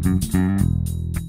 Mm-hmm.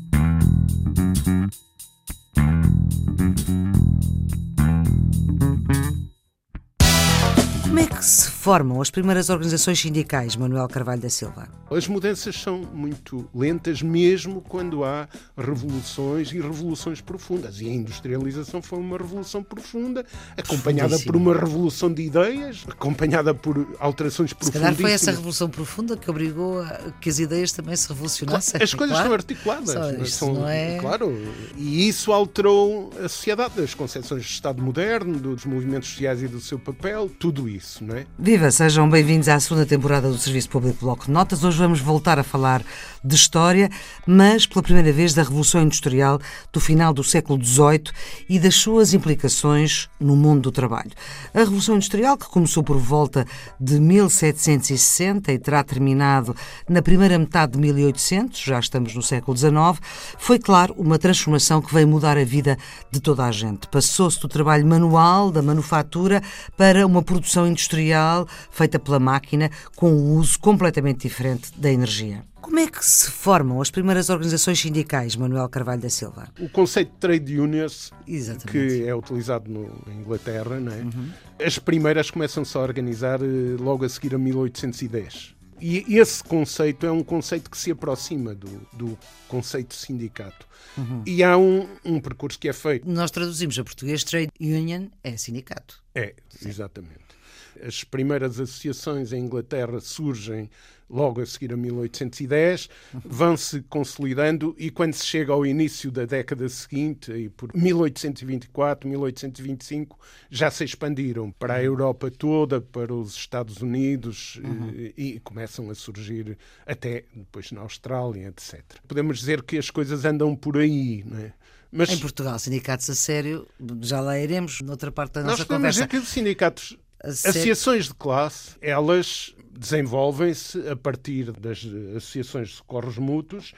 Que se formam as primeiras organizações sindicais, Manuel Carvalho da Silva? As mudanças são muito lentas, mesmo quando há revoluções e revoluções profundas. E a industrialização foi uma revolução profunda, acompanhada por uma revolução de ideias, acompanhada por alterações profundíssimas. Se calhar foi essa revolução profunda que obrigou a que as ideias também se revolucionassem. As coisas claro. são articuladas. São, não é... Claro. E isso alterou a sociedade, as concepções de Estado moderno, dos movimentos sociais e do seu papel, tudo isso isso, não é? Viva, sejam bem-vindos à segunda temporada do Serviço Público Bloco de Notas. Hoje vamos voltar a falar de história, mas pela primeira vez da Revolução Industrial do final do século XVIII e das suas implicações no mundo do trabalho. A Revolução Industrial, que começou por volta de 1760 e terá terminado na primeira metade de 1800, já estamos no século XIX, foi, claro, uma transformação que veio mudar a vida de toda a gente. Passou-se do trabalho manual, da manufatura, para uma produção industrial feita pela máquina, com um uso completamente diferente da energia. Como é que se formam as primeiras organizações sindicais, Manuel Carvalho da Silva? O conceito de trade unions, Exatamente. que é utilizado no, na Inglaterra, não é? Uhum. as primeiras começam-se a organizar eh, logo a seguir a 1810. E esse conceito é um conceito que se aproxima do, do conceito de sindicato. Uhum. E há um, um, percurso que é feito. Nós traduzimos a português trade union é sindicato. É, Sim. exatamente. As primeiras associações em Inglaterra surgem logo a seguir a 1810, vão-se consolidando e quando se chega ao início da década seguinte, e por 1824, 1825, já se expandiram para a Europa toda, para os Estados Unidos uhum. e, e, começam a surgir até depois na Austrália, etc. Podemos dizer que as coisas andam por aí, não é? Mas, em Portugal, sindicatos a sério, já lá iremos noutra parte da nossa conversa. Nós podemos dizer que os sindicatos Associações de classe, elas desenvolvem-se a partir das associações de socorros mútuos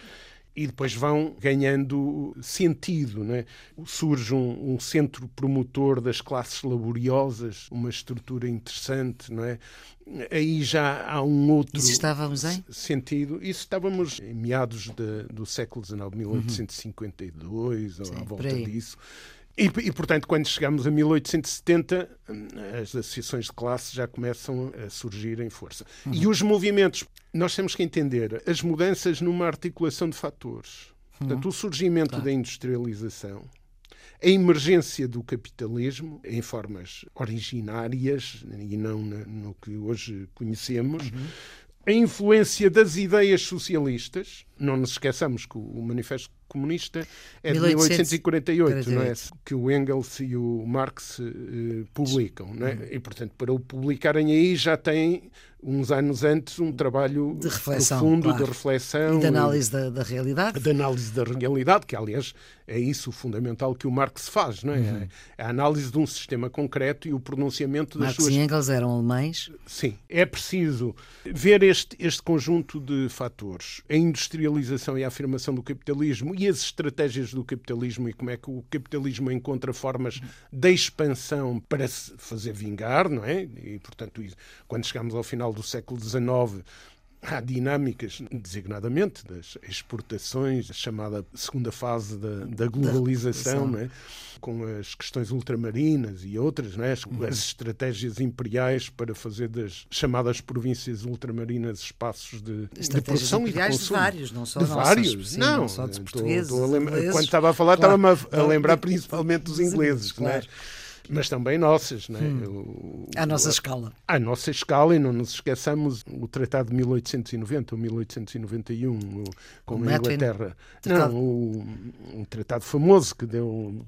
e depois vão ganhando sentido. Né? Surge um, um, centro promotor das classes laboriosas, uma estrutura interessante. Não é? Aí já há um outro Isso estávamos em? sentido. Isso estávamos em meados de, do século XIX, 1852, uhum. ou à volta disso. E, e, portanto, quando chegamos a 1870, as associações de classe já começam a surgir em força. Uhum. E os movimentos, nós temos que entender as mudanças numa articulação de fatores. Uhum. Portanto, o surgimento claro. da industrialização, a emergência do capitalismo em formas originárias e não no que hoje conhecemos. Uhum a influência das ideias socialistas. Não nos esqueçamos que o Manifesto Comunista é de 1848, não é? que o Engels e o Marx eh, publicam. Não é? E, portanto, para o publicarem aí já têm uns anos antes um trabalho de reflexão, profundo claro. de reflexão e de análise da, da, realidade. De análise da realidade, que aliás é isso o fundamental que o Marx faz, não é? Uhum. É a análise de um sistema concreto e o pronunciamento das Marx suas... e Engels eram alemães? Sim. É preciso ver este, este conjunto de fatores. A industrialização e a afirmação do capitalismo as estratégias do capitalismo e como é que o capitalismo encontra formas de expansão para se fazer vingar, não é? E, portanto, quando chegamos ao final do século XIX, há dinâmicas, designadamente, das exportações, a chamada segunda fase da, da globalização, da é? com as questões ultramarinas e outras, é? as, uhum. as, estratégias imperiais para fazer das chamadas províncias ultramarinas espaços de, de produção e de consumo. de vários, não só de vários, sim, não, não só dos portugueses. Estou, estou lembra, quando estava a falar, claro, estava-me a, a, lembrar principalmente dos ingleses, é? claro. é? Mas também nossas. Né? Hum. à nossa escala. À nossa escala, e não nos esqueçamos o Tratado de 1890 ou 1891 com o a Inglaterra. Tratado. Não, o, um tratado famoso que deu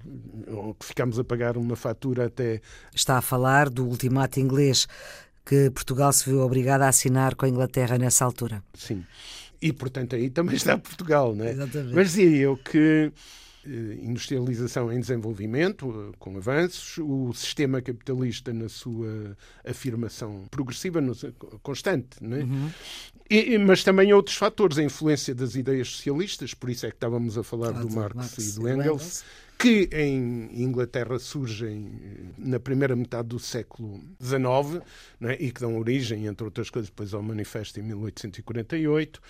que ficámos a pagar uma fatura até. Está a falar do ultimato inglês que Portugal se viu obrigado a assinar com a Inglaterra nessa altura. Sim. E, portanto, aí também está Portugal, né? Exatamente. Mas dizia eu que industrialização em desenvolvimento, eh, com avanços, o sistema capitalista na sua afirmação progressiva, constante, não é? Uhum. E, mas também outros fatores, a influência das ideias socialistas, por isso é que estávamos a falar do Marx, Marx, e do Engels, que em Inglaterra surgem eh, na primeira metade do século XIX é? e que dão origem, entre outras coisas, depois ao Manifesto em 1848,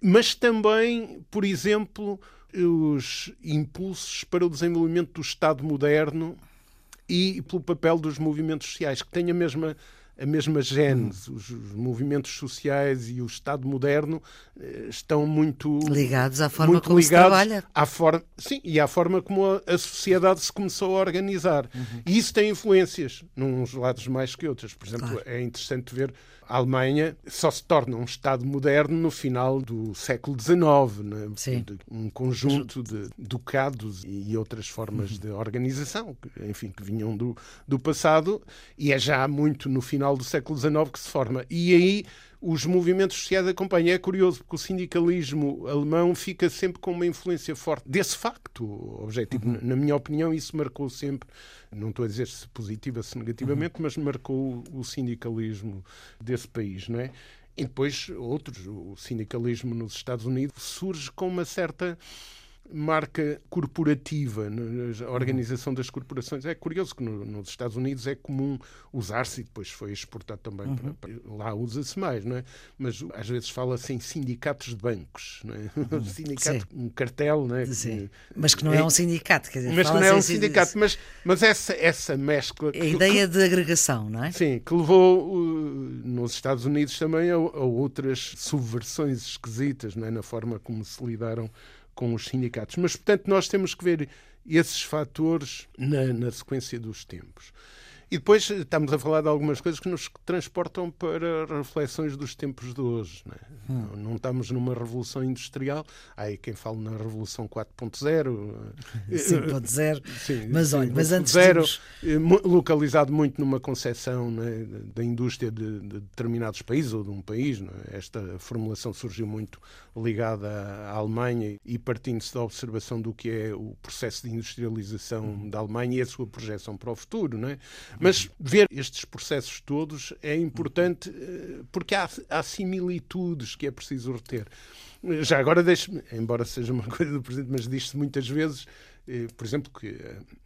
mas também, por exemplo, os impulsos para o desenvolvimento do Estado moderno e pelo papel dos movimentos sociais, que têm a mesma a mesma gênese. Os, os, movimentos sociais e o Estado moderno eh, estão muito ligados à forma como se trabalha. À forma, sim, e à forma como a, a sociedade se começou a organizar. Uhum. E isso tem influências, nos lados mais que outros. Por exemplo, claro. é interessante ver a Alemanha só se torna um Estado moderno no final do século XIX, né? um conjunto de ducados e outras formas uhum. de organização, enfim, que vinham do, do passado, e é já muito no final do século XIX que se forma. E aí os movimentos sociais acompanham. É curioso, porque o sindicalismo alemão fica sempre com uma influência forte desse facto objetivo. Uhum. Na minha opinião, isso marcou sempre, não estou a dizer se positiva, se negativamente, uhum. mas marcou o sindicalismo desse país, não é? E depois outros, o sindicalismo nos Estados Unidos surge com uma certa marca corporativa, a organização das corporações. É curioso que no, nos Estados Unidos é comum usar-se e depois foi exportado também uhum. para, para, lá usa-se mais, não é? Mas às vezes fala-se em sindicatos de bancos, não é? Uhum. sindicato, um cartel, não é? Sim. Mas que não é, é um sindicato, quer dizer, mas que não é um sindicato, mas, mas essa, essa mescla. A ideia que, de agregação, não é? Sim, que levou uh, nos Estados Unidos também a, a outras subversões esquisitas, não é? Na forma como se lidaram com os sindicatos. Mas, portanto, nós temos que ver esses fatores na, na sequência dos tempos. E depois estamos a falar de algumas coisas que nos transportam para reflexões dos tempos de hoje. Não, é? hum. não, estamos numa revolução industrial. Há aí quem fala na revolução 4.0. 5.0. Mas olha, mas antes zero, temos... localizado muito numa concepção é? da indústria de, de, determinados países ou de um país. É? Esta formulação surgiu muito ligada à Alemanha e partindo-se da observação do que é o processo de industrialização hum. da Alemanha e a sua projeção para o futuro. Não é? Mas ver estes processos todos é importante eh, porque há, há similitudes que é preciso reter. Já agora deixe-me, embora seja uma coisa do presente, mas diz-se muitas vezes por exemplo, que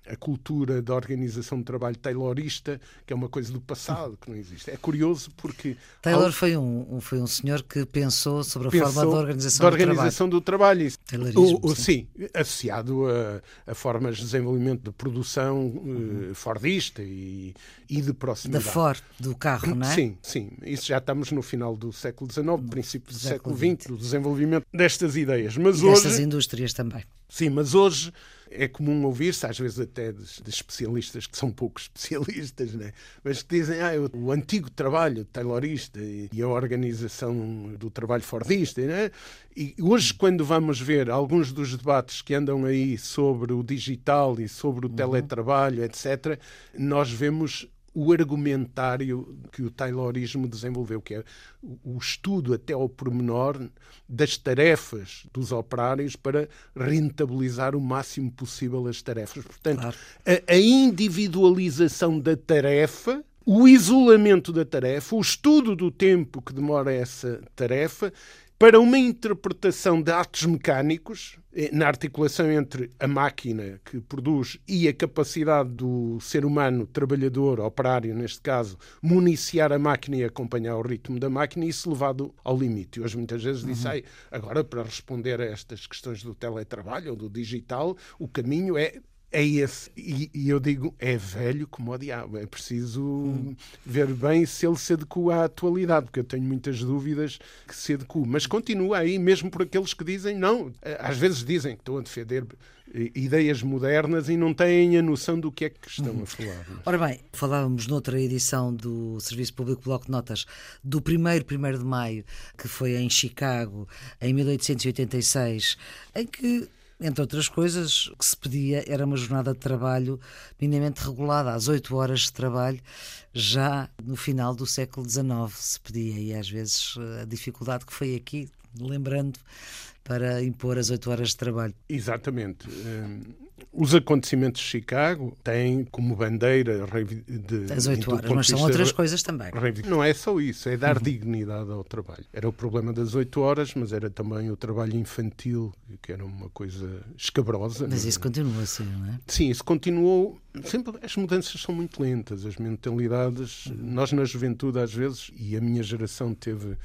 a cultura da organização de trabalho taylorista, que é uma coisa do passado, que não existe. É curioso porque... Taylor ao... foi, um, foi um senhor que pensou sobre a pensou forma da organização, da organização do trabalho. Do trabalho. O, o, sim. sim. associado a, a, formas de desenvolvimento de produção uhum. uh, fordista e, e de proximidade. Da Ford, do carro, não é? Sim, sim. Isso já estamos no final do século XIX, princípio do século XX, do desenvolvimento destas ideias. Mas e hoje... destas indústrias também. Sim, mas hoje é comum ouvir-se, às vezes até de, de, especialistas que são pouco especialistas, né? mas que dizem ah, o, o antigo trabalho taylorista e, e, a organização do trabalho fordista. Né? E hoje, quando vamos ver alguns dos debates que andam aí sobre o digital e sobre o uhum. teletrabalho, etc., nós vemos o argumentário que o Taylorismo desenvolveu, que é o estudo até ao pormenor das tarefas dos operários para rentabilizar o máximo possível as tarefas. Portanto, claro. a, a individualização da tarefa o isolamento da tarefa, o estudo do tempo que demora essa tarefa para uma interpretação de atos mecânicos, eh, na articulação entre a máquina que produz e a capacidade do ser humano, trabalhador, operário, neste caso, municiar a máquina e acompanhar o ritmo da máquina, isso levado ao limite. Hoje muitas vezes uhum. diz, agora para responder a estas questões do teletrabalho ou do digital, o caminho é é esse. E, e, eu digo, é velho como o diabo. É preciso hum. ver bem se ele se adequa à atualidade, porque eu tenho muitas dúvidas que se adequa. Mas continua aí, mesmo por aqueles que dizem não. Às vezes dizem que estão a defender ideias modernas e não têm a noção do que é que estão a falar. Mas... Ora bem, falávamos noutra edição do Serviço Público Bloco de Notas do 1 1 de maio, que foi em Chicago, em 1886, em que entre outras coisas, o que se pedia era uma jornada de trabalho minimamente regulada, às 8 horas de trabalho, já no final do século XIX se pedia, e às vezes a dificuldade que foi aqui, lembrando, para impor as 8 horas de trabalho. Exatamente. Hum, os acontecimentos de Chicago têm como bandeira de, as oito horas, mas são outras coisas também. Não é só isso, é dar uhum. dignidade ao trabalho. Era o problema das oito horas, mas era também o trabalho infantil, que era uma coisa escabrosa. Mas isso continua assim, não é? Sim, isso continuou. Sempre, as mudanças são muito lentas, as mentalidades. Uhum. Nós, na juventude, às vezes, e a minha geração teve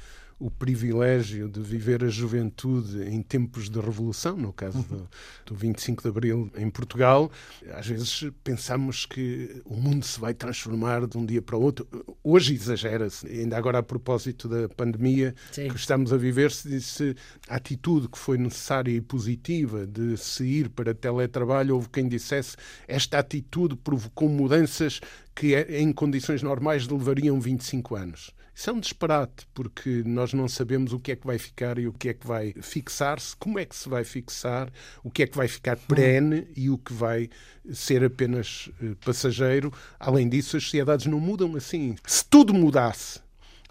o privilégio de viver a juventude em tempos de revolução, no caso do, do 25 de Abril em Portugal, às vezes pensamos que o mundo se vai transformar de um dia para o outro. Hoje exagera-se, ainda agora a propósito da pandemia Sim. que estamos a viver, se disse a atitude que foi necessária e positiva de se ir para teletrabalho, houve quem dissesse esta atitude provocou mudanças que em condições normais levariam 25 anos. Isso é um disparate, porque nós não sabemos o que é que vai ficar e o que é que vai fixar-se, como é que se vai fixar, o que é que vai ficar perene e o que vai ser apenas eh, passageiro. Além disso, as sociedades não mudam assim. Se tudo mudasse,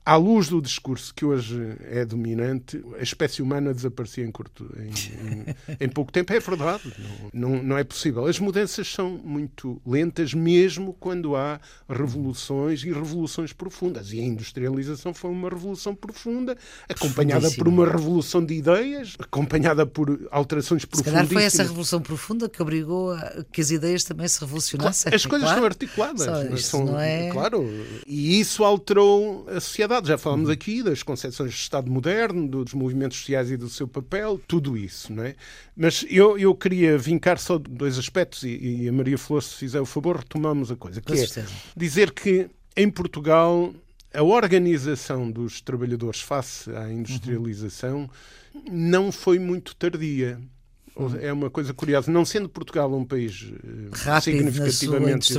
à luz do discurso que hoje é dominante, a espécie humana desaparecia em, curto, em, em, em pouco tempo. É verdade, não, não, não, é possível. As mudanças são muito lentas, mesmo quando há revoluções e revoluções profundas. E a industrialização foi uma revolução profunda, acompanhada por uma revolução de ideias, acompanhada por alterações profundas. Se calhar foi essa revolução profunda que obrigou a que as ideias também se revolucionassem. As coisas claro. estão articuladas. Só, são, não é... Claro. E isso alterou a sociedade Já falamos uhum. aqui das concepções de Estado moderno, dos movimentos sociais e do seu papel, tudo isso, não é? Mas eu, eu queria vincar só dois aspectos e, e a Maria Flor, se fizer o favor, retomamos a coisa. Que é dizer que em Portugal a organização dos trabalhadores face à industrialização uhum. não foi muito tardia. É uma coisa curiosa, não sendo Portugal um país eh, Rápido significativamente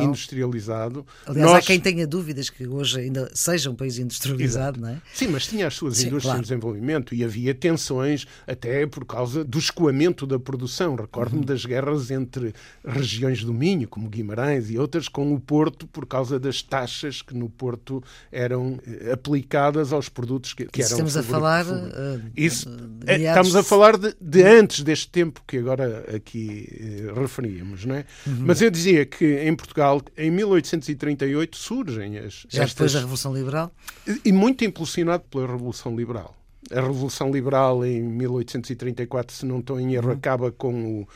industrializado. Aliás, nós... há quem tenha dúvidas que hoje ainda seja um país industrializado, Exato. não é? Sim, mas tinha as suas Sim, indústrias claro. em desenvolvimento e havia tensões até por causa do escoamento da produção. Recordo-me uhum. das guerras entre regiões do Minho, como Guimarães e outras, com o Porto por causa das taxas que no Porto eram eh, aplicadas aos produtos que, que eram. Estamos a falar. Uh, Isso, de, de estamos a falar de, de antes deste tempo que agora aqui eh, referíamos, não é? Uhum. Mas eu dizia que em Portugal, em 1838, surgem as. Já estas, depois da Revolução Liberal? E muito impulsionado pela Revolução Liberal. A Revolução Liberal em 1834, se não estou em erro, uhum. acaba com o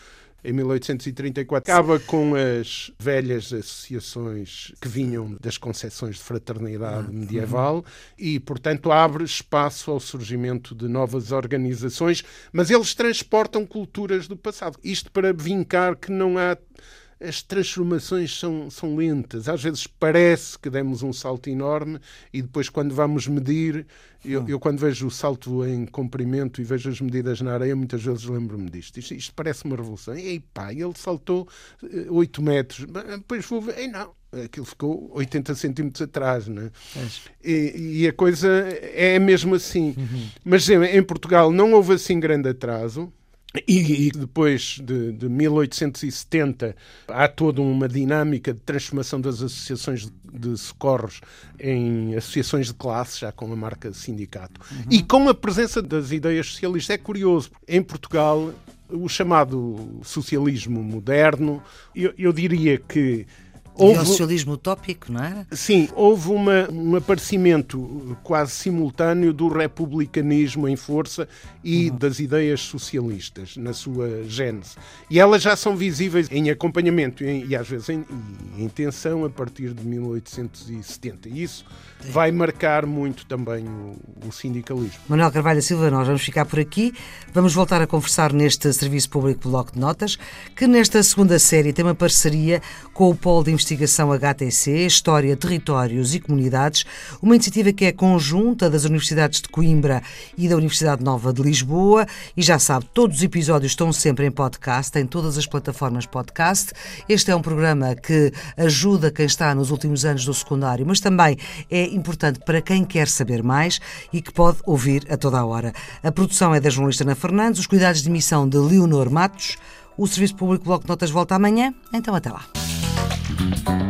em 1834, acaba com as velhas associações que vinham das concepções de fraternidade ah, medieval e, portanto, abre espaço ao surgimento de novas organizações, mas eles transportam culturas do passado. Isto para vincar que não há as transformações são, são lentas. Às vezes parece que demos um salto enorme e depois, quando vamos medir, eu, eu quando vejo o salto em comprimento e vejo as medidas na areia, muitas vezes lembro-me disto. Isto, isto, parece uma revolução. E pá, ele saltou 8 eh, metros. Depois vou ver, ei, não, aquilo ficou 80 centímetros atrás, né? E, e, a coisa é mesmo assim. Uhum. Mas em Portugal não houve assim grande atraso. E, depois de, de, 1870 há toda uma dinâmica de transformação das associações de socorros em associações de classe, já com a marca sindicato. Uhum. E com a presença das ideias socialistas. É curioso, em Portugal, o chamado socialismo moderno, eu, eu diria que Houve... o socialismo utópico, não era? Sim, houve uma, um aparecimento quase simultâneo do republicanismo em força e uhum. das ideias socialistas na sua gênese. E elas já são visíveis em acompanhamento e, e às vezes em, em tensão a partir de 1870. E isso Sim. vai marcar muito também o, o sindicalismo. Manuel Carvalho Silva, nós vamos ficar por aqui. Vamos voltar a conversar neste Serviço Público Bloco de Notas, que nesta segunda série tem uma parceria com o Polo de Investigação HTC, História, Territórios e Comunidades, uma iniciativa que é conjunta das Universidades de Coimbra e da Universidade Nova de Lisboa. E já sabe, todos os episódios estão sempre em podcast, em todas as plataformas podcast. Este é um programa que ajuda quem está nos últimos anos do secundário, mas também é importante para quem quer saber mais e que pode ouvir a toda a hora. A produção é da jornalista Ana Fernandes, os cuidados de emissão de Leonor Matos. O Serviço Público Bloco de Notas volta amanhã, então até lá. Música